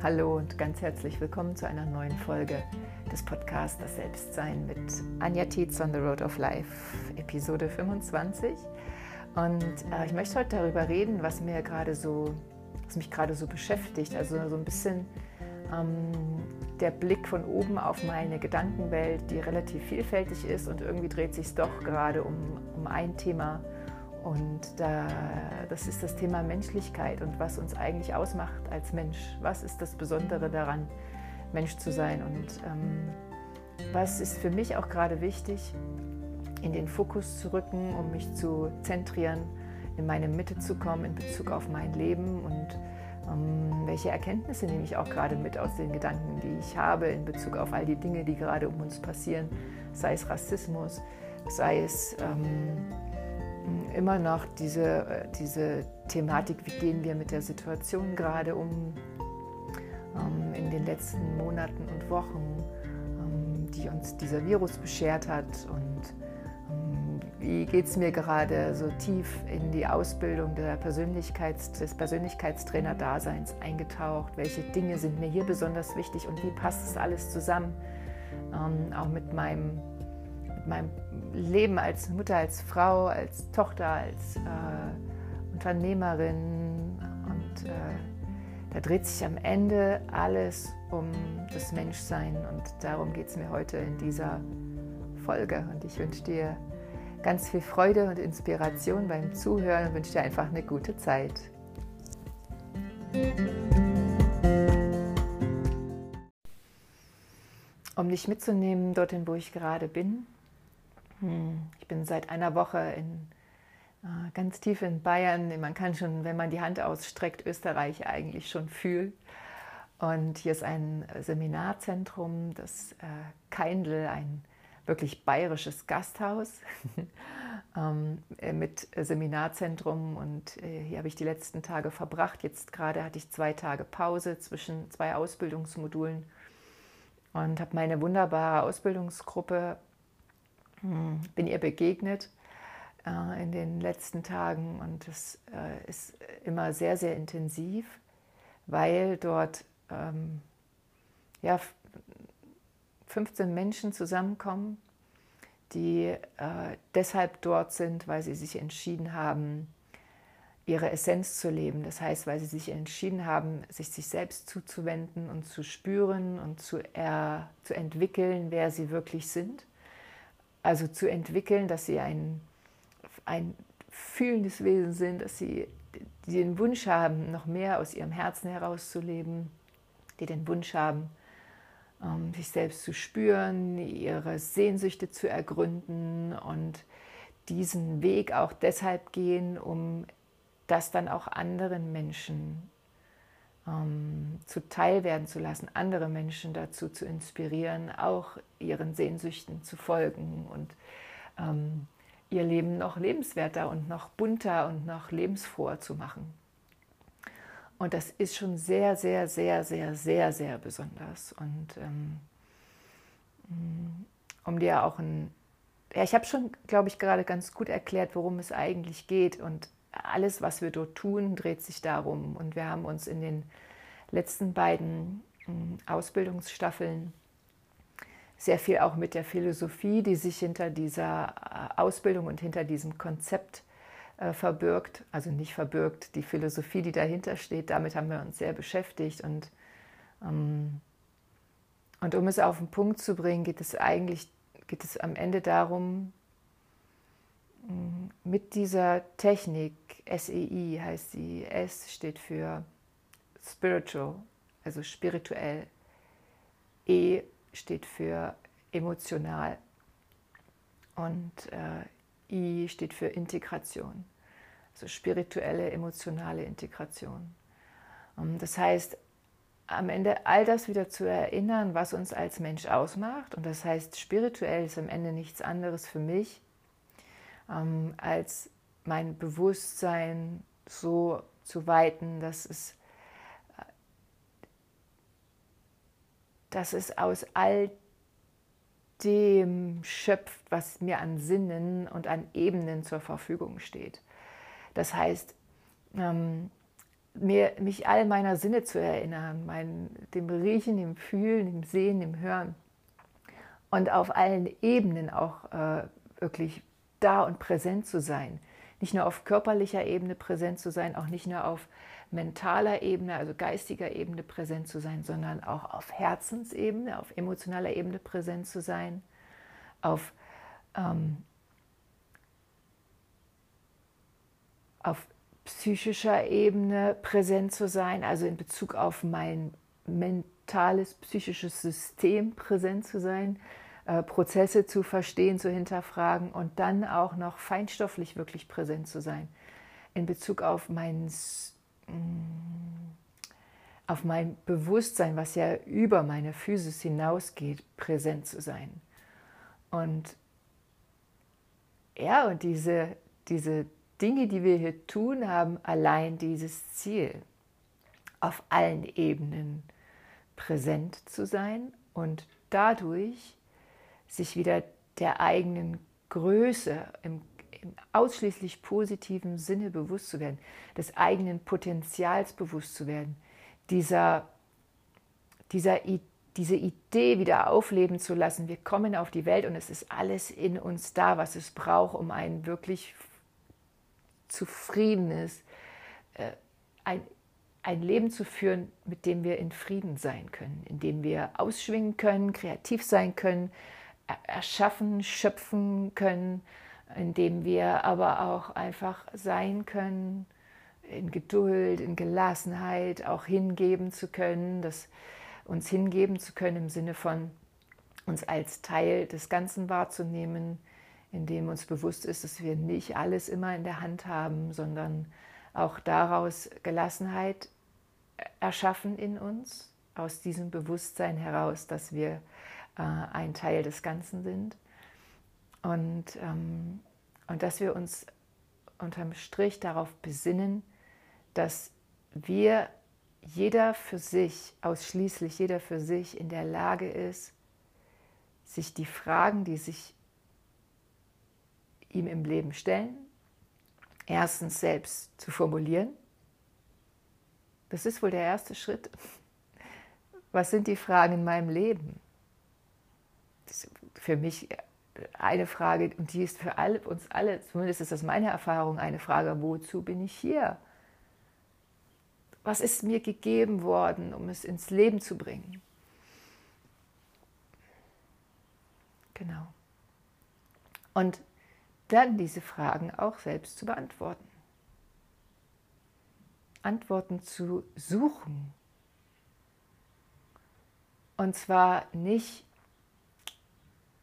Hallo und ganz herzlich willkommen zu einer neuen Folge des Podcasts Das Selbstsein mit Anja Tietz on the Road of Life, Episode 25. Und äh, ich möchte heute darüber reden, was mir gerade so, was mich gerade so beschäftigt. Also so ein bisschen ähm, der Blick von oben auf meine Gedankenwelt, die relativ vielfältig ist und irgendwie dreht sich es doch gerade um, um ein Thema und da, das ist das Thema Menschlichkeit und was uns eigentlich ausmacht als Mensch. Was ist das Besondere daran, Mensch zu sein? Und ähm, was ist für mich auch gerade wichtig, in den Fokus zu rücken, um mich zu zentrieren, in meine Mitte zu kommen in Bezug auf mein Leben und ähm, welche Erkenntnisse nehme ich auch gerade mit aus den Gedanken, die ich habe in Bezug auf all die Dinge, die gerade um uns passieren, sei es Rassismus, sei es ähm, immer noch diese, äh, diese Thematik, wie gehen wir mit der Situation gerade um ähm, in den letzten Monaten und Wochen, ähm, die uns dieser Virus beschert hat und ähm, wie geht es mir gerade so tief in die Ausbildung Persönlichkeits-, des Persönlichkeitstrainer-Daseins eingetaucht? Welche Dinge sind mir hier besonders wichtig und wie passt es alles zusammen? Ähm, auch mit meinem meinem Leben als Mutter, als Frau, als Tochter, als äh, Unternehmerin. Und äh, da dreht sich am Ende alles um das Menschsein. Und darum geht es mir heute in dieser Folge. Und ich wünsche dir ganz viel Freude und Inspiration beim Zuhören und wünsche dir einfach eine gute Zeit. Um dich mitzunehmen dorthin, wo ich gerade bin, ich bin seit einer Woche in, äh, ganz tief in Bayern. Man kann schon, wenn man die Hand ausstreckt, Österreich eigentlich schon fühlen. Und hier ist ein Seminarzentrum, das äh, Keindl, ein wirklich bayerisches Gasthaus ähm, mit Seminarzentrum. Und äh, hier habe ich die letzten Tage verbracht. Jetzt gerade hatte ich zwei Tage Pause zwischen zwei Ausbildungsmodulen und habe meine wunderbare Ausbildungsgruppe bin ihr begegnet äh, in den letzten Tagen und es äh, ist immer sehr, sehr intensiv, weil dort ähm, ja, 15 Menschen zusammenkommen, die äh, deshalb dort sind, weil sie sich entschieden haben, ihre Essenz zu leben. Das heißt, weil sie sich entschieden haben, sich sich selbst zuzuwenden und zu spüren und zu, er, zu entwickeln, wer sie wirklich sind also zu entwickeln, dass sie ein, ein fühlendes Wesen sind, dass sie den Wunsch haben, noch mehr aus ihrem Herzen herauszuleben, die den Wunsch haben, ähm, sich selbst zu spüren, ihre Sehnsüchte zu ergründen und diesen Weg auch deshalb gehen, um das dann auch anderen Menschen ähm, zuteil werden zu lassen, andere Menschen dazu zu inspirieren, auch ihren Sehnsüchten zu folgen und ähm, ihr Leben noch lebenswerter und noch bunter und noch lebensfroher zu machen. Und das ist schon sehr, sehr, sehr, sehr, sehr, sehr besonders. Und ähm, um dir auch ein, ja, ich habe schon, glaube ich, gerade ganz gut erklärt, worum es eigentlich geht. Und alles, was wir dort tun, dreht sich darum. Und wir haben uns in den letzten beiden hm, Ausbildungsstaffeln sehr viel auch mit der Philosophie, die sich hinter dieser äh, Ausbildung und hinter diesem Konzept äh, verbirgt, also nicht verbirgt, die Philosophie, die dahinter steht, damit haben wir uns sehr beschäftigt. Und, ähm, und um es auf den Punkt zu bringen, geht es eigentlich geht es am Ende darum, mit dieser Technik, SEI heißt sie, S steht für Spiritual, also spirituell. E steht für emotional und äh, I steht für Integration, also spirituelle, emotionale Integration. Und das heißt, am Ende all das wieder zu erinnern, was uns als Mensch ausmacht. Und das heißt, spirituell ist am Ende nichts anderes für mich, ähm, als mein Bewusstsein so zu weiten, dass es, dass es aus all dem schöpft, was mir an Sinnen und an Ebenen zur Verfügung steht. Das heißt, ähm, mir, mich all meiner Sinne zu erinnern, mein, dem Riechen, dem Fühlen, dem Sehen, dem Hören und auf allen Ebenen auch äh, wirklich da und präsent zu sein. Nicht nur auf körperlicher Ebene präsent zu sein, auch nicht nur auf mentaler Ebene, also geistiger Ebene präsent zu sein, sondern auch auf Herzensebene, auf emotionaler Ebene präsent zu sein, auf, ähm, auf psychischer Ebene präsent zu sein, also in Bezug auf mein mentales, psychisches System präsent zu sein, äh, Prozesse zu verstehen, zu hinterfragen und dann auch noch feinstofflich wirklich präsent zu sein. In Bezug auf mein, mm, auf mein Bewusstsein, was ja über meine Physis hinausgeht, präsent zu sein. Und ja, und diese, diese Dinge, die wir hier tun, haben allein dieses Ziel, auf allen Ebenen präsent zu sein und dadurch sich wieder der eigenen Größe im, im, ausschließlich positiven Sinne bewusst zu werden, des eigenen Potenzials bewusst zu werden, dieser, dieser, diese Idee wieder aufleben zu lassen. Wir kommen auf die Welt und es ist alles in uns da, was es braucht, um ein wirklich zufriedenes, äh, ein, ein Leben zu führen, mit dem wir in Frieden sein können, in dem wir ausschwingen können, kreativ sein können, erschaffen, schöpfen können, indem wir aber auch einfach sein können, in Geduld, in Gelassenheit auch hingeben zu können, das uns hingeben zu können im Sinne von uns als Teil des Ganzen wahrzunehmen, indem uns bewusst ist, dass wir nicht alles immer in der Hand haben, sondern auch daraus Gelassenheit erschaffen in uns, aus diesem Bewusstsein heraus, dass wir äh, ein Teil des Ganzen sind. Und, ähm, und dass wir uns unterm Strich darauf besinnen, dass wir jeder für sich, ausschließlich jeder für sich in der Lage ist, sich die Fragen, die sich ihm im Leben stellen, erstens selbst zu formulieren. Das ist wohl der erste Schritt. Was sind die Fragen in meinem Leben? Für mich eine Frage, und die ist für alle, uns alle, zumindest ist das meine Erfahrung, eine Frage, wozu bin ich hier? Was ist mir gegeben worden, um es ins Leben zu bringen? Genau. Und dann diese Fragen auch selbst zu beantworten. Antworten zu suchen. Und zwar nicht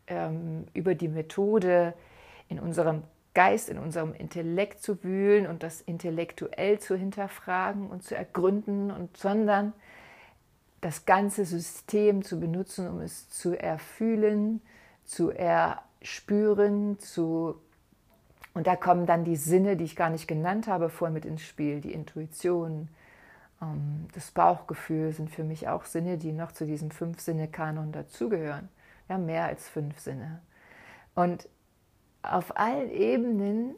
ähm, über die Methode in unserem Geist, in unserem Intellekt zu wühlen und das intellektuell zu hinterfragen und zu ergründen, und, sondern das ganze System zu benutzen, um es zu erfühlen, zu erspüren, zu und da kommen dann die Sinne, die ich gar nicht genannt habe, vor mit ins Spiel. Die Intuition, ähm, das Bauchgefühl sind für mich auch Sinne, die noch zu diesem Fünf-Sinne-Kanon dazugehören. Ja, mehr als fünf Sinne. Und auf allen Ebenen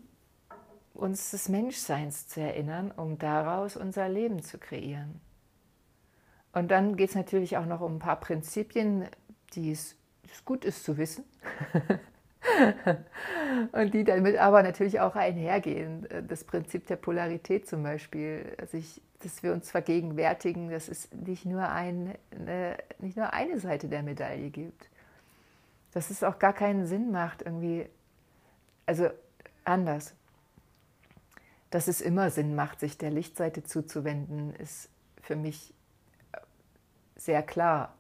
uns des Menschseins zu erinnern, um daraus unser Leben zu kreieren. Und dann geht es natürlich auch noch um ein paar Prinzipien, die es, gut ist zu wissen. und die damit aber natürlich auch einhergehen. Das Prinzip der Polarität zum Beispiel, also ich, dass wir uns vergegenwärtigen, dass es nicht nur, ein, eine, nicht nur eine Seite der Medaille gibt dass es auch gar keinen Sinn macht, irgendwie, also anders. Dass es immer Sinn macht, sich der Lichtseite zuzuwenden, ist für mich sehr klar.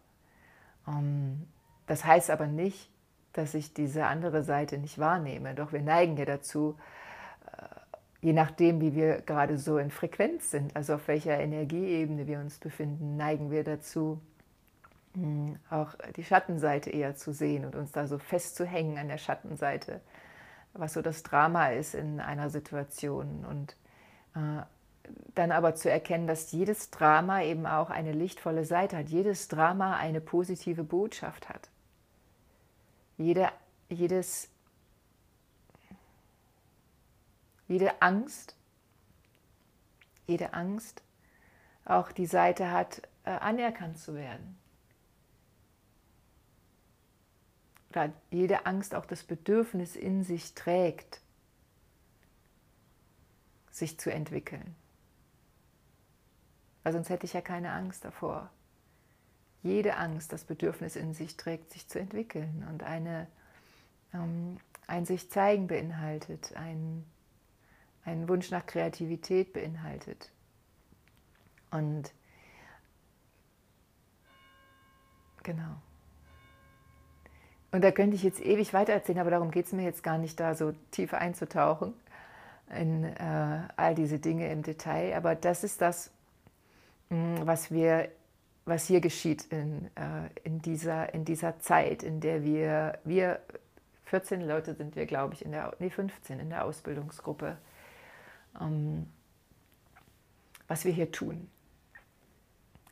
Ähm, das heißt aber nicht, dass ich diese andere Seite nicht wahrnehme. Doch wir neigen ja dazu, äh, je nachdem, wie wir gerade so in Frequenz sind, also auf welcher Energieebene wir uns befinden, neigen wir dazu, auch die Schattenseite eher zu sehen und uns da so festzuhängen an der Schattenseite, was so das Drama ist in einer Situation. Und äh, dann aber zu erkennen, dass jedes Drama eben auch eine lichtvolle Seite hat, jedes Drama eine positive Botschaft hat. Jede, jedes, jede Angst, jede Angst auch die Seite hat, äh, anerkannt zu werden. Oder jede Angst auch das Bedürfnis in sich trägt, sich zu entwickeln. Weil sonst hätte ich ja keine Angst davor. Jede Angst das Bedürfnis in sich trägt, sich zu entwickeln und eine, ähm, ein sich zeigen beinhaltet, ein, ein Wunsch nach Kreativität beinhaltet. Und genau. Und da könnte ich jetzt ewig weiter erzählen, aber darum geht es mir jetzt gar nicht, da so tief einzutauchen in äh, all diese Dinge im Detail. Aber das ist das, mm, was wir, was hier geschieht in, äh, in, dieser, in dieser Zeit, in der wir, wir 14 Leute sind wir, glaube ich, in der, nee, 15 in der Ausbildungsgruppe, ähm, was wir hier tun.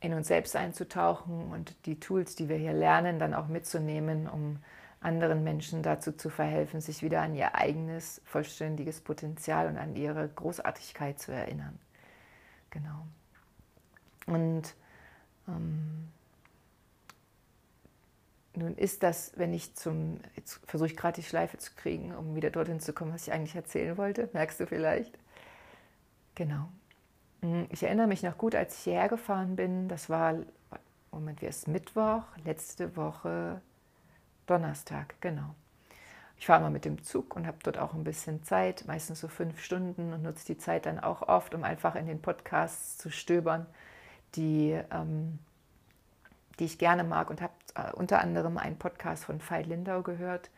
In uns selbst einzutauchen und die Tools, die wir hier lernen, dann auch mitzunehmen, um anderen Menschen dazu zu verhelfen, sich wieder an ihr eigenes vollständiges Potenzial und an ihre Großartigkeit zu erinnern. Genau. Und ähm, nun ist das, wenn ich zum, jetzt versuche ich gerade die Schleife zu kriegen, um wieder dorthin zu kommen, was ich eigentlich erzählen wollte, merkst du vielleicht? Genau. Hm, ich erinnere mich noch gut, als ich hierher gefahren bin, das war, Moment, wie ist Mittwoch, letzte Woche, Donnerstag, genau. Ich fahre mal mit dem Zug und habe dort auch ein bisschen Zeit, meistens so fünf Stunden und nutze die Zeit dann auch oft, um einfach in den Podcasts zu stöbern, die, ähm, die ich gerne mag. Und habe äh, unter anderem einen Podcast von Veit Lindau gehört,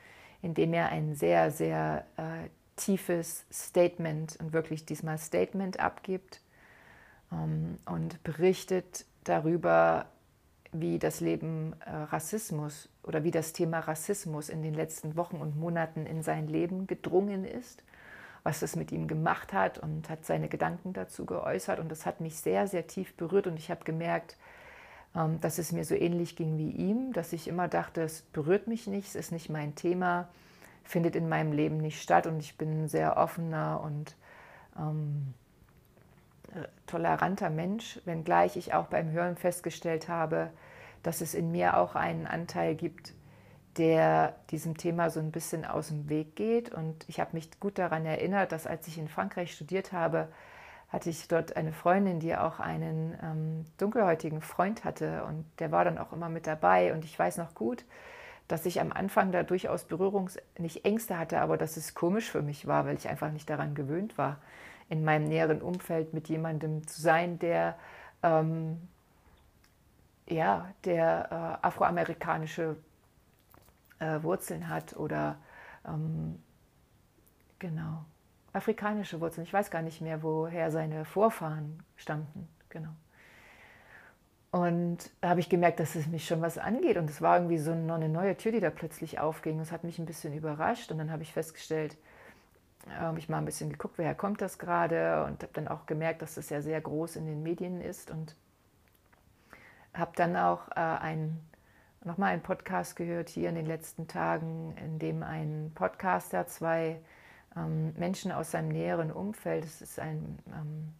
in dem er ein sehr, sehr äh, tiefes Statement und wirklich diesmal Statement abgibt und berichtet darüber, wie das Leben äh, Rassismus oder wie das Thema Rassismus in den letzten Wochen und Monaten in sein Leben gedrungen ist, was es mit ihm gemacht hat und hat seine Gedanken dazu geäußert. Und das hat mich sehr, sehr tief berührt und ich habe gemerkt, ähm, dass es mir so ähnlich ging wie ihm, dass ich immer dachte, es berührt mich nicht, es ist nicht mein Thema, findet in meinem Leben nicht statt und ich bin sehr offener und ähm, toleranter Mensch, wenngleich ich auch beim Hören festgestellt habe, dass es in mir auch einen Anteil gibt, der diesem Thema so ein bisschen aus dem Weg geht. Und ich habe mich gut daran erinnert, dass als ich in Frankreich studiert habe, hatte ich dort eine Freundin, die auch einen ähm, dunkelhäutigen Freund hatte und der war dann auch immer mit dabei. Und ich weiß noch gut, dass ich am Anfang da durchaus Berührungs-, nicht Ängste hatte, aber dass es komisch für mich war, weil ich einfach nicht daran gewöhnt war in meinem näheren Umfeld mit jemandem zu sein, der, ähm, ja, der äh, afroamerikanische äh, Wurzeln hat oder ähm, genau, afrikanische Wurzeln. Ich weiß gar nicht mehr, woher seine Vorfahren stammten. Genau. Und da habe ich gemerkt, dass es mich schon was angeht. Und es war irgendwie so eine neue Tür, die da plötzlich aufging. Das hat mich ein bisschen überrascht. Und dann habe ich festgestellt, habe ich mal ein bisschen geguckt, woher kommt das gerade und habe dann auch gemerkt, dass das ja sehr groß in den Medien ist und habe dann auch äh, ein, nochmal einen Podcast gehört hier in den letzten Tagen, in dem ein Podcaster zwei ähm, Menschen aus seinem näheren Umfeld, es ist ein, ähm,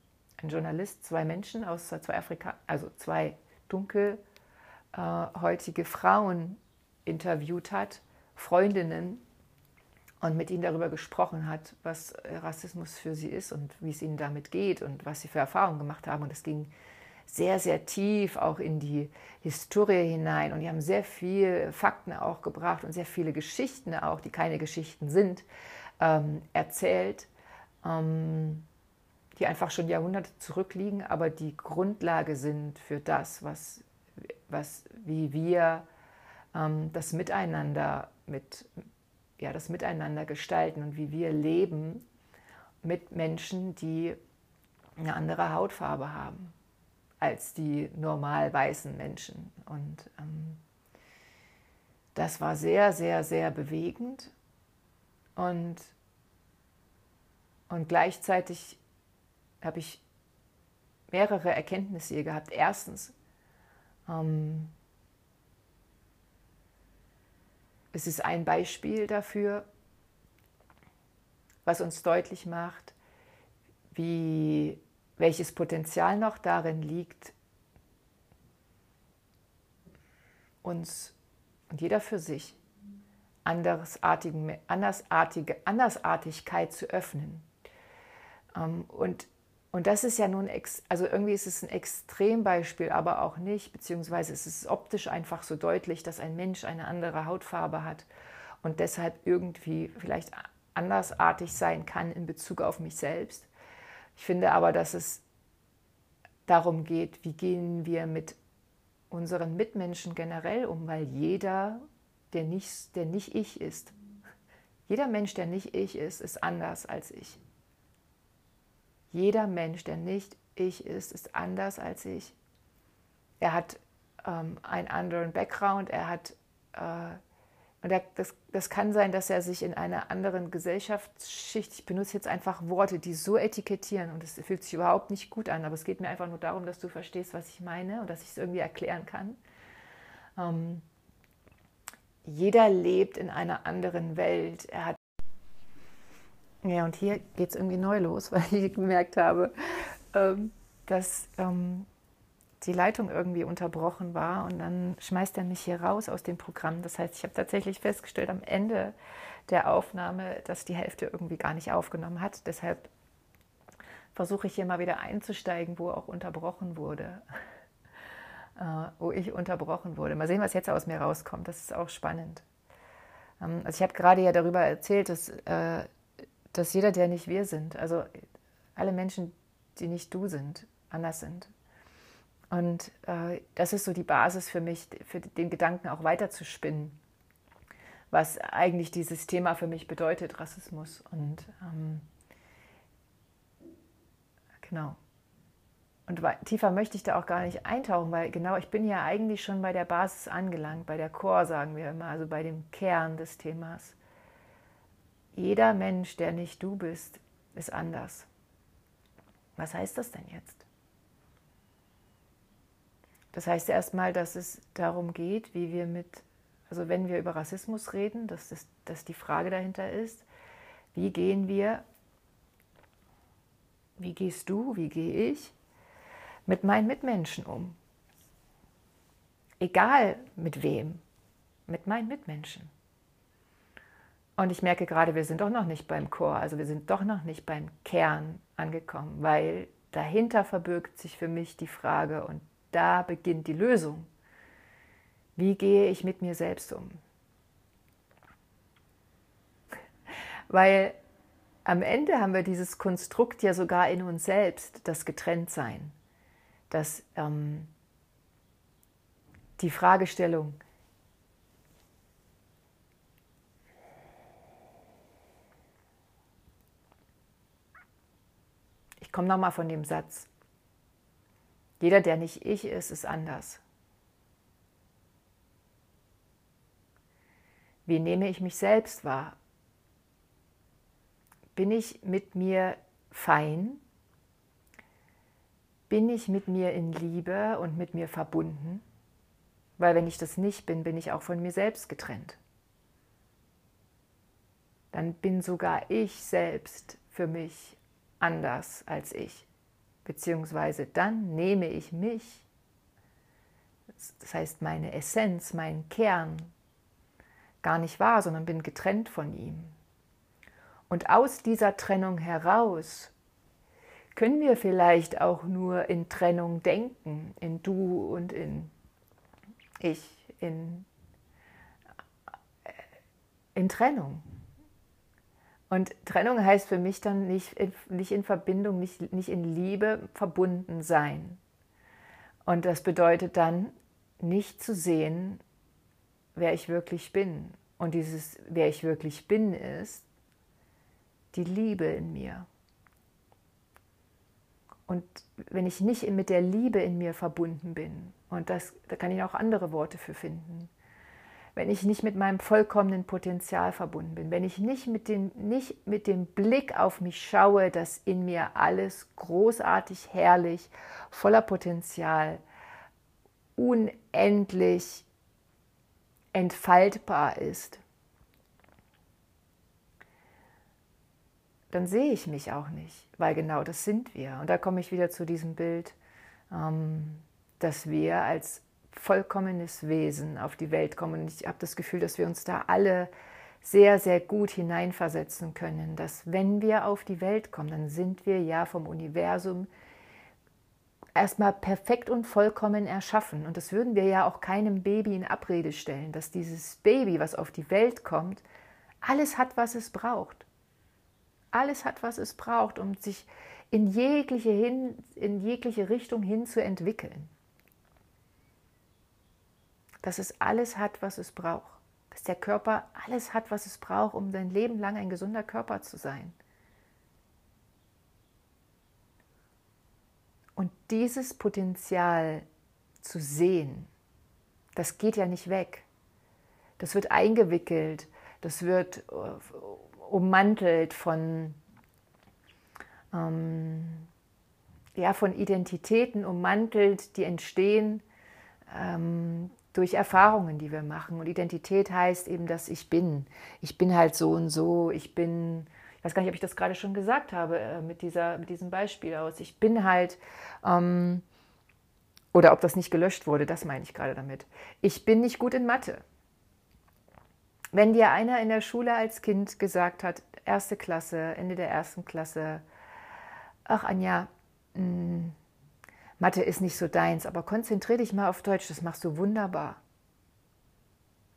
ein Journalist, zwei Menschen aus zwei Afrika, also zwei dunkelhäutige äh, Frauen interviewt hat, Freundinnen, und mit ihnen darüber gesprochen hat, was äh, Rassismus für sie ist und wie es ihnen damit geht und was sie für Erfahrungen gemacht haben. Und es ging sehr, sehr tief auch in die Historie hinein. Und die haben sehr viele Fakten auch gebracht und sehr viele Geschichten auch, die keine Geschichten sind, ähm, erzählt, ähm, die einfach schon Jahrhunderte zurückliegen, aber die Grundlage sind für das, was, was wie wir ähm, das Miteinander mit ja, das Miteinander gestalten und wie wir leben mit Menschen, die eine andere Hautfarbe haben als die normal weißen Menschen. Und ähm, das war sehr, sehr, sehr bewegend und, und gleichzeitig habe ich mehrere Erkenntnisse hier gehabt. Erstens, ähm, Es ist ein Beispiel dafür, was uns deutlich macht, wie welches Potenzial noch darin liegt, uns und jeder für sich andersartige, Andersartigkeit zu öffnen. Ähm, und, und das ist ja nun, also irgendwie ist es ein Extrembeispiel, aber auch nicht, beziehungsweise es ist optisch einfach so deutlich, dass ein Mensch eine andere Hautfarbe hat und deshalb irgendwie vielleicht andersartig sein kann in Bezug auf mich selbst. Ich finde aber, dass es darum geht, wie gehen wir mit unseren Mitmenschen generell um, weil jeder, der nicht, der nicht ich ist, jeder Mensch, der nicht ich ist, ist anders als ich. Jeder Mensch, der nicht ich ist, ist anders als ich. Er hat ähm, einen anderen Background, er hat äh, und das, das kann sein, dass er sich in einer anderen Gesellschaftsschicht, ich benutze jetzt einfach Worte, die so etikettieren und es fühlt sich überhaupt nicht gut an, aber es geht mir einfach nur darum, dass du verstehst, was ich meine und dass ich es irgendwie erklären kann. Ähm, jeder lebt in einer anderen Welt. Er hat ja, und hier geht es irgendwie neu los, weil ich gemerkt habe, ähm, dass ähm, die Leitung irgendwie unterbrochen war und dann schmeißt er mich hier raus aus dem Programm. Das heißt, ich habe tatsächlich festgestellt am Ende der Aufnahme, dass die Hälfte irgendwie gar nicht aufgenommen hat. Deshalb versuche ich hier mal wieder einzusteigen, wo auch unterbrochen wurde. Äh, wo ich unterbrochen wurde. Mal sehen, was jetzt aus mir rauskommt. Das ist auch spannend. Ähm, also ich habe gerade ja darüber erzählt, dass, äh, dass jeder, der nicht wir sind, also alle Menschen, die nicht du sind, anders sind. Und äh, das ist so die Basis für mich, für den Gedanken auch weiter zu spinnen, was eigentlich dieses Thema für mich bedeutet, Rassismus. Und ähm, genau. Und tiefer möchte ich da auch gar nicht eintauchen, weil genau, ich bin ja eigentlich schon bei der Basis angelangt, bei der Core, sagen wir immer, also bei dem Kern des Themas. Jeder Mensch, der nicht du bist, ist anders. Was heißt das denn jetzt? Das heißt erstmal, dass es darum geht, wie wir mit, also wenn wir über Rassismus reden, dass, das, dass die Frage dahinter ist, wie gehen wir, wie gehst du, wie gehe ich mit meinen Mitmenschen um? Egal mit wem, mit meinen Mitmenschen. Und ich merke gerade, wir sind doch noch nicht beim Chor, also wir sind doch noch nicht beim Kern angekommen, weil dahinter verbirgt sich für mich die Frage, und da beginnt die Lösung. Wie gehe ich mit mir selbst um? Weil am Ende haben wir dieses Konstrukt ja sogar in uns selbst, das Getrenntsein, das ähm, die Fragestellung, ich komme nochmal von dem Satz, jeder, der nicht ich ist, ist anders. Wie nehme ich mich selbst wahr? Bin ich mit mir fein? Bin ich mit mir in Liebe und mit mir verbunden? Weil wenn ich das nicht bin, bin ich auch von mir selbst getrennt. Dann bin sogar ich selbst für mich anders als ich beziehungsweise dann nehme ich mich, das heißt meine Essenz, meinen Kern, gar nicht wahr, sondern bin getrennt von ihm. Und aus dieser Trennung heraus können wir vielleicht auch nur in Trennung denken, in du und in ich, in, in Trennung. Und Trennung heißt für mich dann nicht, nicht in Verbindung, nicht, nicht in Liebe verbunden sein. Und das bedeutet dann nicht zu sehen, wer ich wirklich bin. Und dieses, wer ich wirklich bin, ist die Liebe in mir. Und wenn ich nicht mit der Liebe in mir verbunden bin, und das, da kann ich auch andere Worte für finden, wenn ich nicht mit meinem vollkommenen Potenzial verbunden bin, wenn ich nicht mit, den, nicht mit dem Blick auf mich schaue, dass in mir alles großartig, herrlich, voller Potenzial, unendlich entfaltbar ist, dann sehe ich mich auch nicht, weil genau das sind wir. Und da komme ich wieder zu diesem Bild, ähm, dass wir als vollkommenes Wesen auf die Welt kommen. Und ich habe das Gefühl, dass wir uns da alle sehr, sehr gut hineinversetzen können, dass wenn wir auf die Welt kommen, dann sind wir ja vom Universum erstmal perfekt und vollkommen erschaffen. Und das würden wir ja auch keinem Baby in Abrede stellen, dass dieses Baby, was auf die Welt kommt, alles hat, was es braucht. Alles hat, was es braucht, um sich in jegliche, hin, in jegliche Richtung hin zu entwickeln. Dass es alles hat, was es braucht. Dass der Körper alles hat, was es braucht, um sein Leben lang ein gesunder Körper zu sein. Und dieses Potenzial zu sehen, das geht ja nicht weg. Das wird eingewickelt, das wird äh, ummantelt von, ähm, ja, von Identitäten ummantelt, die entstehen ähm, durch Erfahrungen, die wir machen. Und Identität heißt eben, dass ich bin. Ich bin halt so und so, ich bin ich weiß gar nicht, ob ich das gerade schon gesagt habe äh, mit, dieser, mit diesem Beispiel aus. Ich bin halt, ähm, oder ob das nicht gelöscht wurde, das meine ich gerade damit. Ich bin nicht gut in Mathe. Wenn dir einer in der Schule als Kind gesagt hat, erste Klasse, Ende der ersten Klasse, ach Anja, mh, hm, Mathe ist nicht so deins, aber konzentriere dich mal auf Deutsch, das machst du wunderbar.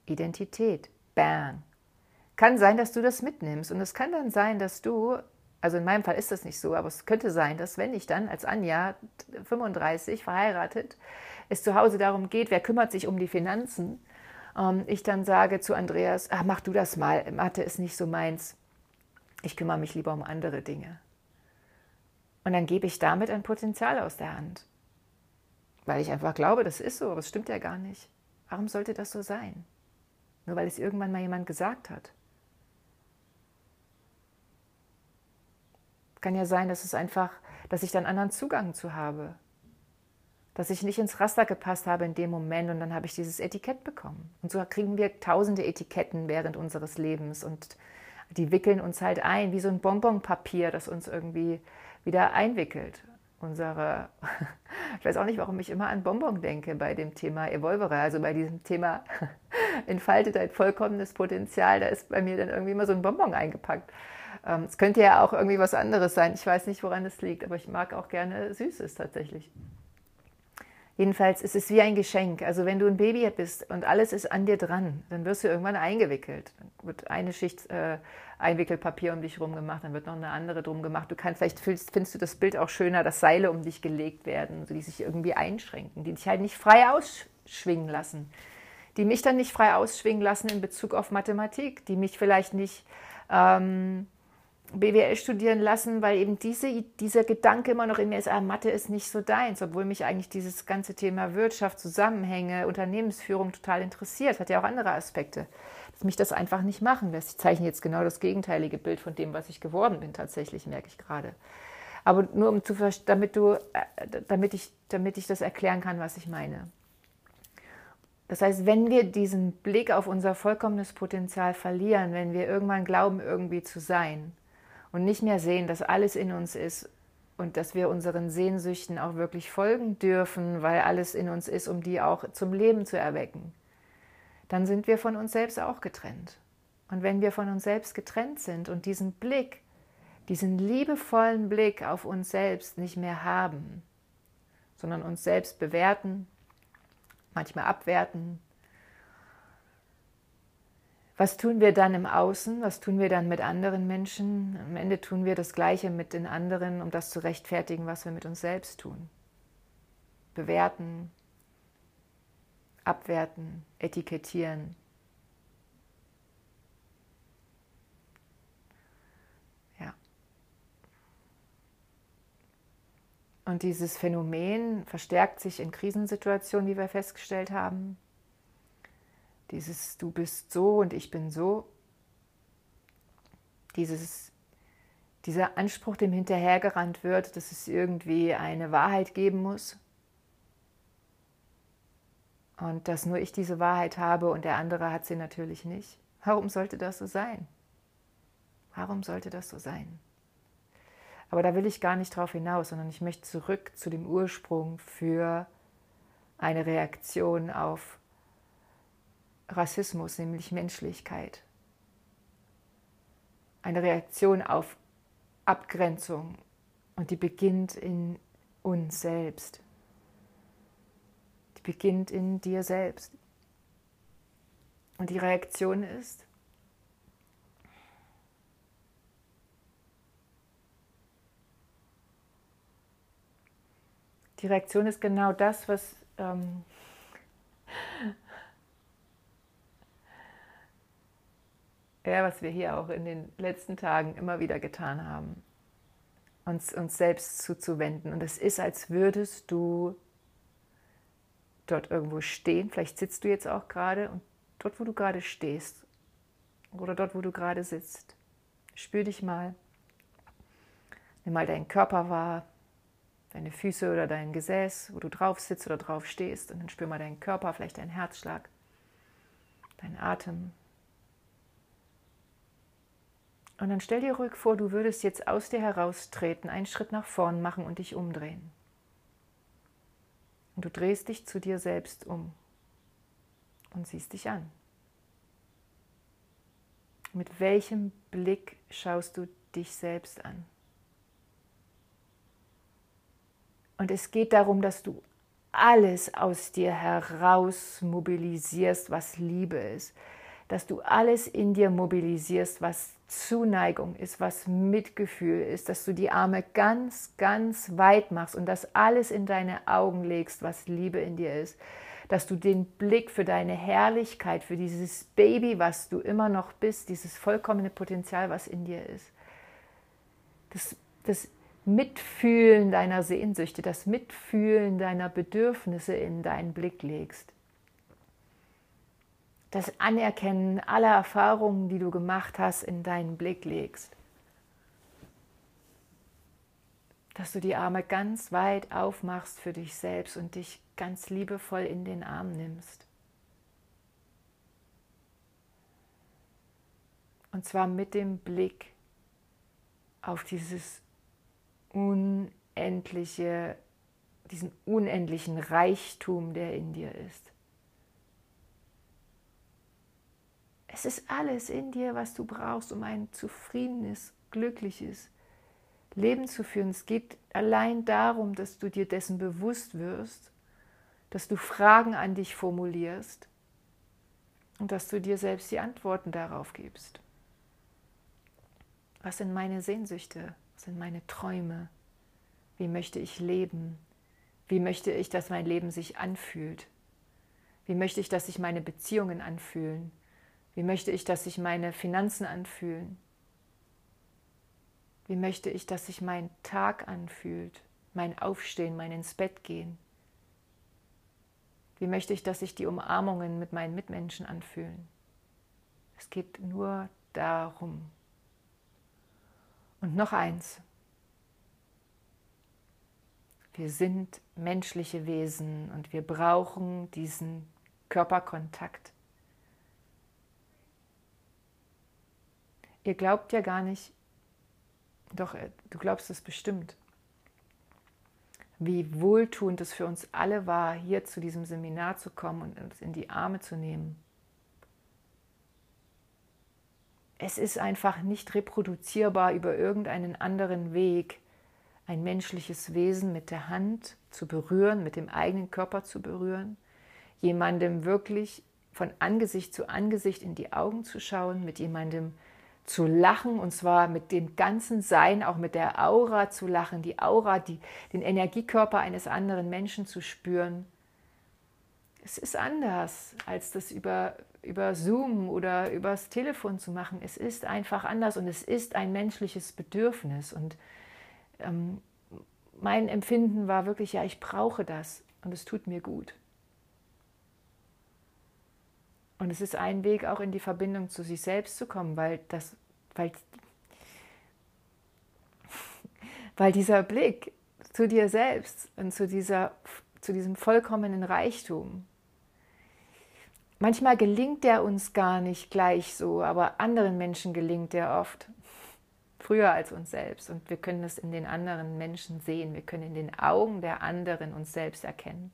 Identität, bang, kann sein, dass du das mitnimmst. Und es kann dann sein, dass du, also in meinem Fall ist das nicht so, aber es könnte sein, dass wenn ich dann als Anja 35 verheiratet, es zu Hause darum geht, wer kümmert sich um die Finanzen, ähm, ich dann sage zu Andreas, ach, mach du das mal, Mathe ist nicht so meins, ich kümmere mich lieber um andere Dinge. Und dann gebe ich damit ein Potenzial aus der Hand. Weil ich einfach glaube, das ist so, aber es stimmt ja gar nicht. Warum sollte das so sein? Nur weil es irgendwann mal jemand gesagt hat. Kann ja sein, dass es einfach, dass ich dann anderen Zugang zu habe. Dass ich nicht ins Raster gepasst habe in dem Moment und dann habe ich dieses Etikett bekommen. Und so kriegen wir tausende Etiketten während unseres Lebens und die wickeln uns halt ein, wie so ein Bonbonpapier, das uns irgendwie wieder einwickelt. Unsere, ich weiß auch nicht, warum ich immer an Bonbon denke bei dem Thema Evolvere, also bei diesem Thema entfaltet ein vollkommenes Potenzial, da ist bei mir dann irgendwie immer so ein Bonbon eingepackt. Ähm, es könnte ja auch irgendwie was anderes sein. Ich weiß nicht, woran es liegt, aber ich mag auch gerne Süßes tatsächlich. Jedenfalls ist es wie ein Geschenk. Also wenn du ein Baby bist und alles ist an dir dran, dann wirst du irgendwann eingewickelt. Dann wird eine Schicht äh, Einwickelpapier um dich rum gemacht, dann wird noch eine andere drum gemacht. Du kannst, vielleicht findest, findest du das Bild auch schöner, dass Seile um dich gelegt werden, die sich irgendwie einschränken, die dich halt nicht frei ausschwingen lassen. Die mich dann nicht frei ausschwingen lassen in Bezug auf Mathematik, die mich vielleicht nicht ähm, BWL studieren lassen, weil eben diese, dieser Gedanke immer noch in mir ist, ah, Mathe ist nicht so deins, obwohl mich eigentlich dieses ganze Thema Wirtschaft, Zusammenhänge, Unternehmensführung total interessiert. Hat ja auch andere Aspekte, dass mich das einfach nicht machen lässt. Ich zeichne jetzt genau das gegenteilige Bild von dem, was ich geworden bin, tatsächlich, merke ich gerade. Aber nur um zu damit du, äh, damit ich, damit ich das erklären kann, was ich meine. Das heißt, wenn wir diesen Blick auf unser vollkommenes Potenzial verlieren, wenn wir irgendwann glauben, irgendwie zu sein, und nicht mehr sehen, dass alles in uns ist und dass wir unseren Sehnsüchten auch wirklich folgen dürfen, weil alles in uns ist, um die auch zum Leben zu erwecken, dann sind wir von uns selbst auch getrennt. Und wenn wir von uns selbst getrennt sind und diesen Blick, diesen liebevollen Blick auf uns selbst nicht mehr haben, sondern uns selbst bewerten, manchmal abwerten, was tun wir dann im Außen? Was tun wir dann mit anderen Menschen? Am Ende tun wir das Gleiche mit den anderen, um das zu rechtfertigen, was wir mit uns selbst tun. Bewerten, abwerten, etikettieren. Ja. Und dieses Phänomen verstärkt sich in Krisensituationen, wie wir festgestellt haben. Dieses Du bist so und ich bin so. Dieses, dieser Anspruch, dem hinterhergerannt wird, dass es irgendwie eine Wahrheit geben muss. Und dass nur ich diese Wahrheit habe und der andere hat sie natürlich nicht. Warum sollte das so sein? Warum sollte das so sein? Aber da will ich gar nicht drauf hinaus, sondern ich möchte zurück zu dem Ursprung für eine Reaktion auf Rassismus, nämlich Menschlichkeit. Eine Reaktion auf Abgrenzung und die beginnt in uns selbst. Die beginnt in dir selbst. Und die Reaktion ist, Die Reaktion ist genau das, was ähm, ja, was wir hier auch in den letzten Tagen immer wieder getan haben, uns, uns selbst zuzuwenden. Und es ist, als würdest du dort irgendwo stehen, vielleicht sitzt du jetzt auch gerade und dort, wo du gerade stehst oder dort, wo du gerade sitzt, spür dich mal, nimm mal deinen Körper wahr, deine Füße oder dein Gesäß, wo du drauf sitzt oder drauf stehst. Und dann spür mal deinen Körper, vielleicht deinen Herzschlag, deinen Atem. Und dann stell dir ruhig vor, du würdest jetzt aus dir heraustreten, einen Schritt nach vorn machen und dich umdrehen. Und du drehst dich zu dir selbst um und siehst dich an. Mit welchem Blick schaust du dich selbst an? Und es geht darum, dass du alles aus dir heraus mobilisierst, was Liebe ist. Dass du alles in dir mobilisierst, was Zuneigung ist, was Mitgefühl ist. Dass du die Arme ganz, ganz weit machst und das alles in deine Augen legst, was Liebe in dir ist. Dass du den Blick für deine Herrlichkeit, für dieses Baby, was du immer noch bist, dieses vollkommene Potenzial, was in dir ist. Das, das Mitfühlen deiner Sehnsüchte, das Mitfühlen deiner Bedürfnisse in deinen Blick legst. Das Anerkennen aller Erfahrungen, die du gemacht hast, in deinen Blick legst. Dass du die Arme ganz weit aufmachst für dich selbst und dich ganz liebevoll in den Arm nimmst. Und zwar mit dem Blick auf dieses unendliche, diesen unendlichen Reichtum, der in dir ist. Es ist alles in dir, was du brauchst, um ein zufriedenes, glückliches Leben zu führen. Es geht allein darum, dass du dir dessen bewusst wirst, dass du Fragen an dich formulierst und dass du dir selbst die Antworten darauf gibst. Was sind meine Sehnsüchte? sind meine Träume? Wie möchte ich leben? Wie möchte ich, dass mein Leben sich anfühlt? Wie möchte ich, dass sich meine Beziehungen anfühlen? Wie möchte ich, dass sich meine Finanzen anfühlen? Wie möchte ich, dass sich mein Tag anfühlt, mein Aufstehen, mein ins Bett gehen? Wie möchte ich, dass sich die Umarmungen mit meinen Mitmenschen anfühlen? Es geht nur darum. Und noch eins. Wir sind menschliche Wesen und wir brauchen diesen Körperkontakt. Ihr glaubt ja gar nicht, doch äh, du glaubst es bestimmt, wie wohltuend es für uns alle war, hier zu diesem Seminar zu kommen und uns in die Arme zu nehmen. Es ist einfach nicht reproduzierbar über irgendeinen anderen Weg, ein menschliches Wesen mit der Hand zu berühren, mit dem eigenen Körper zu berühren, jemandem wirklich von Angesicht zu Angesicht in die Augen zu schauen, mit jemandem zu lachen und zwar mit dem ganzen Sein, auch mit der Aura zu lachen, die Aura, die, den Energiekörper eines anderen Menschen zu spüren. Es ist anders, als das über über Zoom oder übers Telefon zu machen. Es ist einfach anders und es ist ein menschliches Bedürfnis. Und ähm, mein Empfinden war wirklich, ja, ich brauche das und es tut mir gut. Und es ist ein Weg, auch in die Verbindung zu sich selbst zu kommen, weil das, weil, weil dieser Blick zu dir selbst und zu, dieser, zu diesem vollkommenen Reichtum, Manchmal gelingt der uns gar nicht gleich so, aber anderen Menschen gelingt der oft. früher als uns selbst. Und wir können es in den anderen Menschen sehen. Wir können in den Augen der anderen uns selbst erkennen.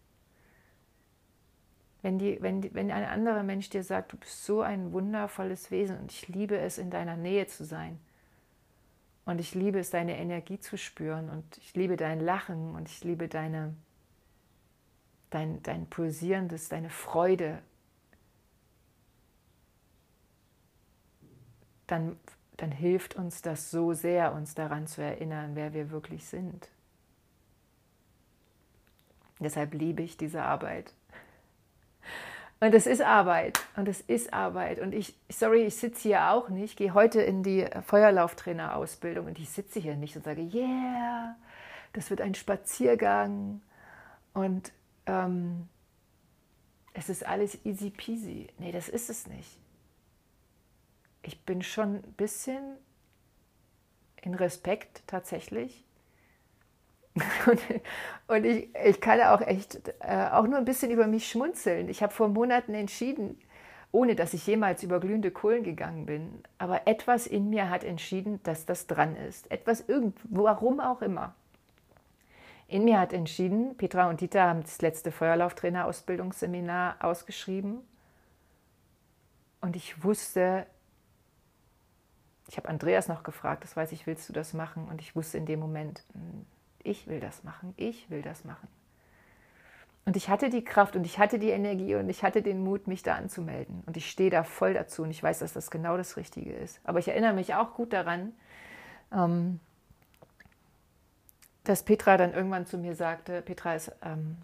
Wenn, die, wenn, die, wenn ein anderer Mensch dir sagt, du bist so ein wundervolles Wesen und ich liebe es, in deiner Nähe zu sein. Und ich liebe es, deine Energie zu spüren und ich liebe dein Lachen und ich liebe deine, dein, dein pulsierendes, deine Freude. Dann, dann hilft uns das so sehr, uns daran zu erinnern, wer wir wirklich sind. Deshalb liebe ich diese Arbeit. Und es ist Arbeit und es ist Arbeit. Und ich, sorry, ich sitze hier auch nicht, gehe heute in die Feuerlauftrainerausbildung und ich sitze hier nicht und sage, yeah, das wird ein Spaziergang und ähm, es ist alles easy peasy. Nee, das ist es nicht. Ich bin schon ein bisschen in Respekt tatsächlich und, und ich, ich kann auch echt äh, auch nur ein bisschen über mich schmunzeln. Ich habe vor Monaten entschieden, ohne dass ich jemals über glühende Kohlen gegangen bin, aber etwas in mir hat entschieden, dass das dran ist. Etwas irgendwo, warum auch immer. In mir hat entschieden, Petra und Dieter haben das letzte Feuerlauftrainer-Ausbildungsseminar ausgeschrieben. Und ich wusste, ich habe Andreas noch gefragt, das weiß ich, willst du das machen? Und ich wusste in dem Moment, hm, ich will das machen, ich will das machen. Und ich hatte die Kraft und ich hatte die Energie und ich hatte den Mut, mich da anzumelden. Und ich stehe da voll dazu und ich weiß, dass das genau das Richtige ist. Aber ich erinnere mich auch gut daran, ähm, dass Petra dann irgendwann zu mir sagte, Petra ist, ähm,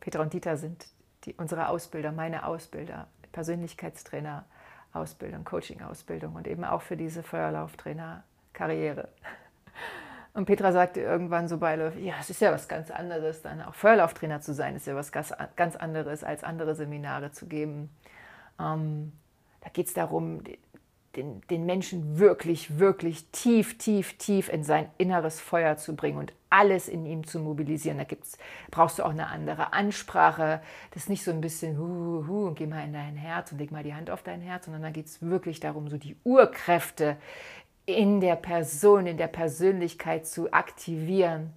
Petra und Dieter sind die, unsere Ausbilder, meine Ausbilder, Persönlichkeitstrainer, Ausbildung, Coaching-Ausbildung und eben auch für diese Feuerlauftrainer-Karriere. Und Petra sagte irgendwann so beiläufig, ja, es ist ja was ganz anderes, dann auch Feuerlauftrainer zu sein, ist ja was ganz anderes, als andere Seminare zu geben. Ähm, da geht es darum, den, den Menschen wirklich, wirklich tief, tief, tief in sein inneres Feuer zu bringen und alles in ihm zu mobilisieren. Da gibt's, brauchst du auch eine andere Ansprache. Das ist nicht so ein bisschen hu, hu, und geh mal in dein Herz und leg mal die Hand auf dein Herz, sondern da geht es wirklich darum, so die Urkräfte in der Person, in der Persönlichkeit zu aktivieren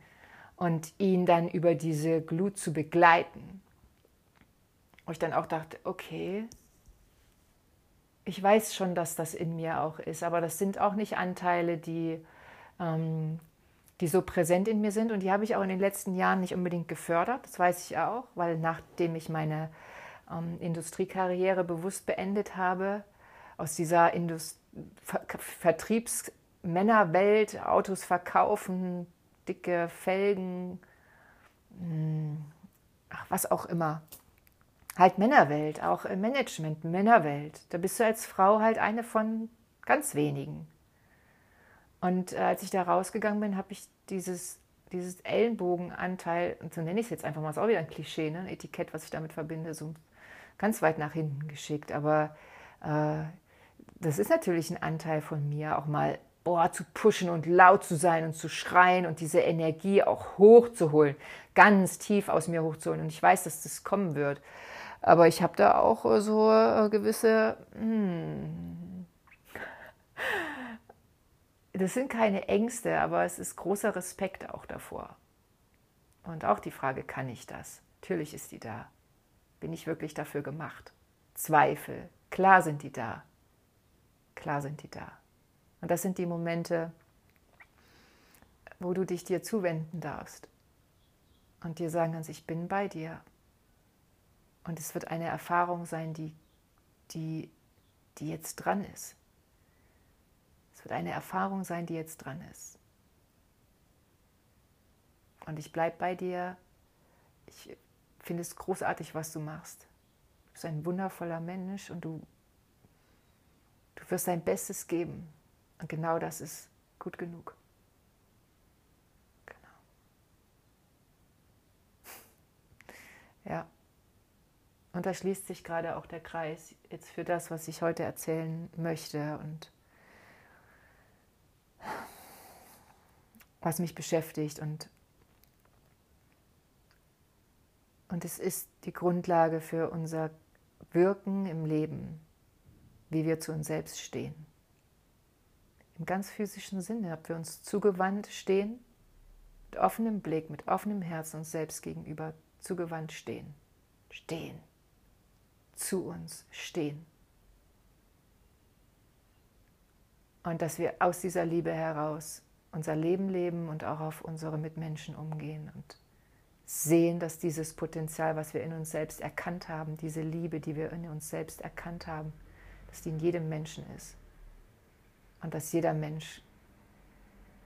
und ihn dann über diese Glut zu begleiten. Wo ich dann auch dachte, okay, ich weiß schon, dass das in mir auch ist, aber das sind auch nicht Anteile, die, ähm, die so präsent in mir sind und die habe ich auch in den letzten Jahren nicht unbedingt gefördert, das weiß ich auch, weil nachdem ich meine ähm, Industriekarriere bewusst beendet habe, aus dieser Indust Ver Vertriebsmännerwelt, Autos verkaufen, dicke Felgen, hm, ach, was auch immer. Halt Männerwelt, auch im Management, Männerwelt. Da bist du als Frau halt eine von ganz wenigen. Und äh, als ich da rausgegangen bin, habe ich dieses, dieses Ellenbogenanteil, und so nenne ich es jetzt einfach mal, ist auch wieder ein Klischee, ne? ein Etikett, was ich damit verbinde, so ganz weit nach hinten geschickt. Aber äh, das ist natürlich ein Anteil von mir, auch mal boah, zu pushen und laut zu sein und zu schreien und diese Energie auch hochzuholen, ganz tief aus mir hochzuholen. Und ich weiß, dass das kommen wird. Aber ich habe da auch so äh, gewisse, hm, das sind keine Ängste, aber es ist großer Respekt auch davor. Und auch die Frage, kann ich das? Natürlich ist die da. Bin ich wirklich dafür gemacht? Zweifel, klar sind die da. Klar sind die da. Und das sind die Momente, wo du dich dir zuwenden darfst und dir sagen kannst, ich bin bei dir. Und es wird eine Erfahrung sein, die, die, die jetzt dran ist. Es wird eine Erfahrung sein, die jetzt dran ist. Und ich bleibe bei dir. Ich finde es großartig, was du machst. Du bist ein wundervoller Mensch und du Du wirst dein Bestes geben. Und genau das ist gut genug. Genau. Ja. Und da schließt sich gerade auch der Kreis jetzt für das, was ich heute erzählen möchte und was mich beschäftigt. Und, und es ist die Grundlage für unser Wirken im Leben wie wir zu uns selbst stehen. im ganz physischen Sinne, ob wir uns zugewandt stehen, mit offenem Blick, mit offenem Herzen uns selbst gegenüber zugewandt stehen. Stehen. Zu uns stehen. Und dass wir aus dieser Liebe heraus unser Leben leben und auch auf unsere Mitmenschen umgehen und sehen, dass dieses Potenzial, was wir in uns selbst erkannt haben, diese Liebe, die wir in uns selbst erkannt haben, dass die in jedem Menschen ist. Und dass jeder Mensch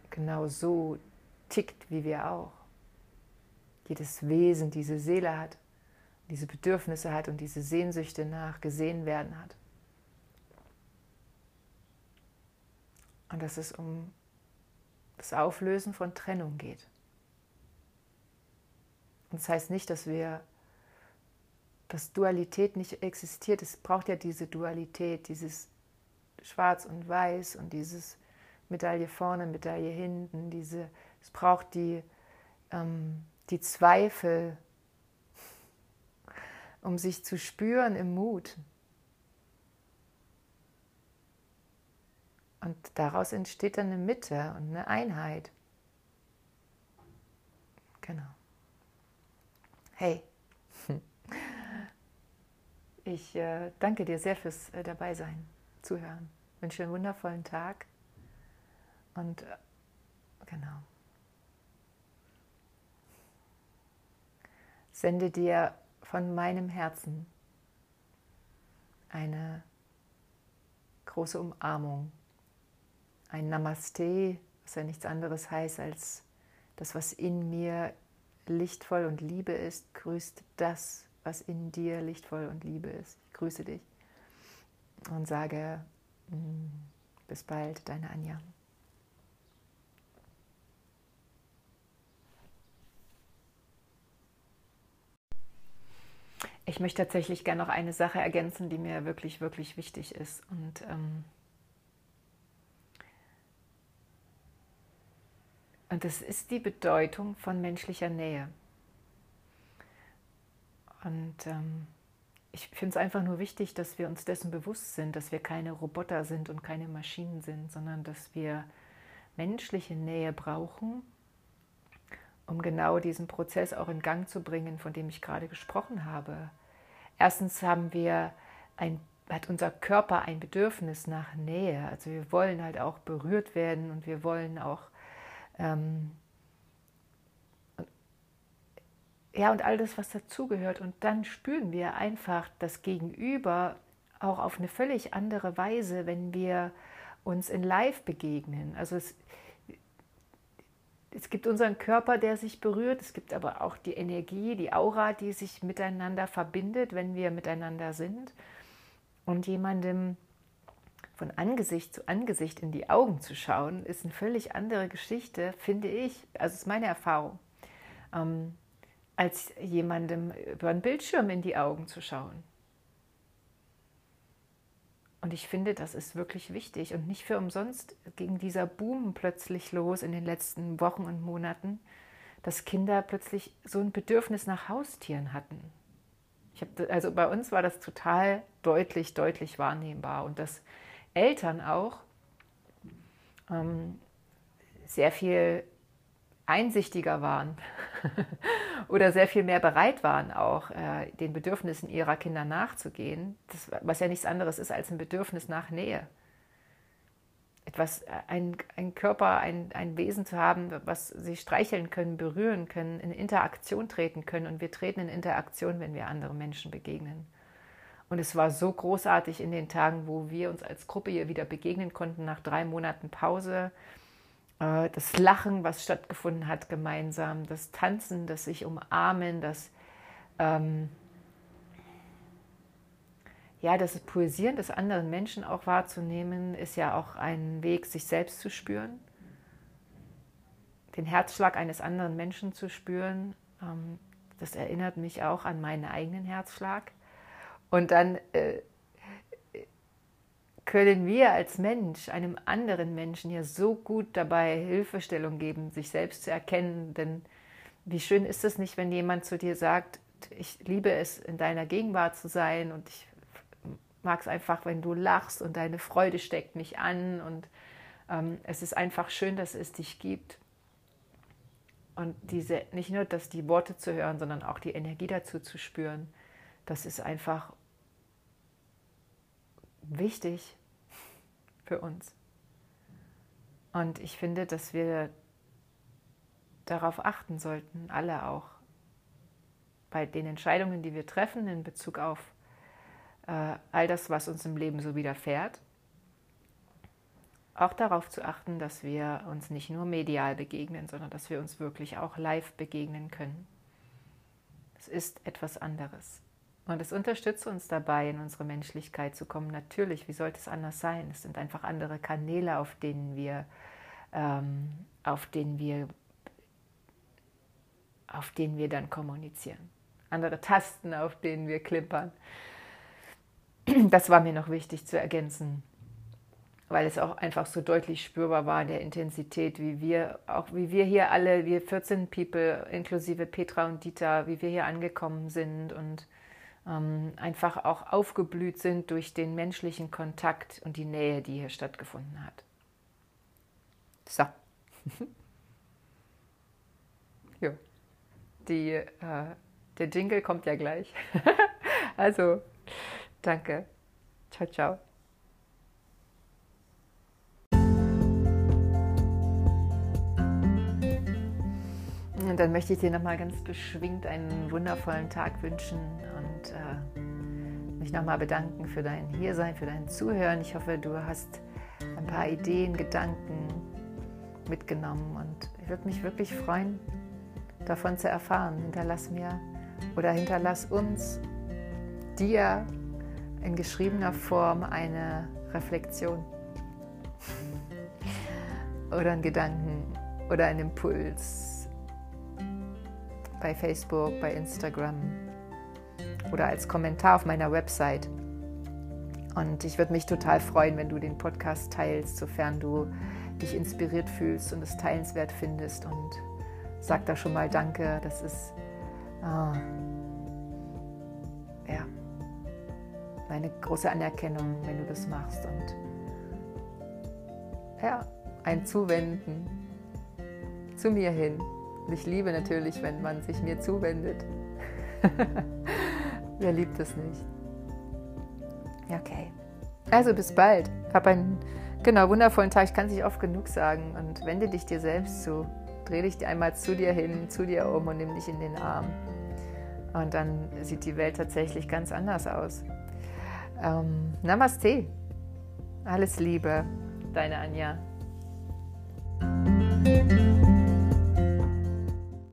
genau so tickt wie wir auch. Jedes Wesen diese Seele hat, diese Bedürfnisse hat und diese Sehnsüchte nach gesehen werden hat. Und dass es um das Auflösen von Trennung geht. Und das heißt nicht, dass wir, dass Dualität nicht existiert. Es braucht ja diese Dualität, dieses Schwarz und Weiß und dieses Medaille vorne, Medaille hinten. Diese, es braucht die, ähm, die Zweifel, um sich zu spüren im Mut, Und daraus entsteht dann eine Mitte und eine Einheit. Genau. Hey, ich äh, danke dir sehr fürs äh, Dabeisein, Zuhören. Wünsche einen wundervollen Tag und äh, genau. Sende dir von meinem Herzen eine große Umarmung ein Namaste, was ja nichts anderes heißt als das, was in mir lichtvoll und Liebe ist, grüßt das, was in dir lichtvoll und Liebe ist. Ich grüße dich und sage mm, bis bald, deine Anja. Ich möchte tatsächlich gerne noch eine Sache ergänzen, die mir wirklich, wirklich wichtig ist. Und ähm, Und das ist die Bedeutung von menschlicher Nähe. Und ähm, ich finde es einfach nur wichtig, dass wir uns dessen bewusst sind, dass wir keine Roboter sind und keine Maschinen sind, sondern dass wir menschliche Nähe brauchen, um genau diesen Prozess auch in Gang zu bringen, von dem ich gerade gesprochen habe. Erstens haben wir ein, hat unser Körper ein Bedürfnis nach Nähe. Also wir wollen halt auch berührt werden und wir wollen auch ähm, ja, und all das, was dazugehört. Und dann spüren wir einfach das Gegenüber auch auf eine völlig andere Weise, wenn wir uns in Live begegnen. Also es, es gibt unseren Körper, der sich berührt, es gibt aber auch die Energie, die Aura, die sich miteinander verbindet, wenn wir miteinander sind. Und jemandem von Angesicht zu Angesicht in die Augen zu schauen, ist eine völlig andere Geschichte, finde ich, also ist meine Erfahrung, ähm, als jemandem über einen Bildschirm in die Augen zu schauen. Und ich finde, das ist wirklich wichtig und nicht für umsonst ging dieser Boom plötzlich los in den letzten Wochen und Monaten, dass Kinder plötzlich so ein Bedürfnis nach Haustieren hatten. Hab, also bei uns war das total deutlich, deutlich wahrnehmbar und das Eltern auch ähm, sehr viel einsichtiger waren oder sehr viel mehr bereit waren, auch äh, den Bedürfnissen ihrer Kinder nachzugehen, das, was ja nichts anderes ist als ein Bedürfnis nach Nähe. Etwas, äh, ein, ein Körper, ein, ein Wesen zu haben, was sie streicheln können, berühren können, in Interaktion treten können. Und wir treten in Interaktion, wenn wir anderen Menschen begegnen. Und es war so großartig in den Tagen, wo wir uns als Gruppe hier wieder begegnen konnten nach drei Monaten Pause. Äh, das Lachen, was stattgefunden hat gemeinsam, das Tanzen, das sich umarmen, das, ähm, ja, das Poesieren des anderen Menschen auch wahrzunehmen, ist ja auch ein Weg, sich selbst zu spüren, den Herzschlag eines anderen Menschen zu spüren. Ähm, das erinnert mich auch an meinen eigenen Herzschlag. Und dann äh, können wir als Mensch einem anderen Menschen ja so gut dabei Hilfestellung geben, sich selbst zu erkennen. Denn wie schön ist es nicht, wenn jemand zu dir sagt, ich liebe es, in deiner Gegenwart zu sein und ich mag es einfach, wenn du lachst und deine Freude steckt mich an und Ähm, es ist einfach schön, dass es dich gibt. Und diese, nicht nur, dass die Worte zu hören, sondern auch die Energie dazu zu spüren, das ist einfach wichtig für uns. Und ich finde, dass wir darauf achten sollten, alle auch, bei den Entscheidungen, die wir treffen in Bezug auf äh, all das, was uns im Leben so widerfährt, auch darauf zu achten, dass wir uns nicht nur medial begegnen, sondern dass wir uns wirklich auch live begegnen können. Es ist etwas anderes. Und es unterstützt uns dabei, in unsere Menschlichkeit zu kommen. Natürlich, wie sollte es anders sein? Es sind einfach andere Kanäle, auf denen wir, ähm, auf denen wir, auf denen wir dann kommunizieren. Andere Tasten, auf denen wir klimpern. Das war mir noch wichtig zu ergänzen weil es auch einfach so deutlich spürbar war in der Intensität, wie wir, auch wie wir hier alle, wir 14 People, inklusive Petra und Dieter, wie wir hier angekommen sind und einfach auch aufgeblüht sind durch den menschlichen Kontakt und die Nähe, die hier stattgefunden hat. So. jo. Die, äh, der Jingle kommt ja gleich. also, danke. Ciao, ciao. Und dann möchte ich dir nochmal ganz beschwingt einen wundervollen Tag wünschen und äh, mich nochmal bedanken für dein Hiersein, für dein Zuhören. Ich hoffe, du hast ein paar Ideen, Gedanken mitgenommen und ich würde mich wirklich freuen, davon zu erfahren. Hinterlass mir oder hinterlass uns, dir in geschriebener Form eine Reflexion oder einen Gedanken oder einen Impuls bei Facebook, bei Instagram oder als Kommentar auf meiner Website. Und ich würde mich total freuen, wenn du den Podcast teilst, sofern du dich inspiriert fühlst und es teilenswert findest. Und sag da schon mal Danke. Das ist ah, ja, meine große Anerkennung, wenn du das machst. Und ja, ein Zuwenden zu mir hin. Und ich liebe natürlich, wenn man sich mir zuwendet. Wer liebt es nicht? Okay. Also bis bald. Hab einen genau wundervollen Tag. Ich kann es nicht oft genug sagen. Und wende dich dir selbst zu. Dreh dich einmal zu dir hin, zu dir um und nimm dich in den Arm. Und dann sieht die Welt tatsächlich ganz anders aus. Ähm, Namaste. Alles Liebe. Deine Anja.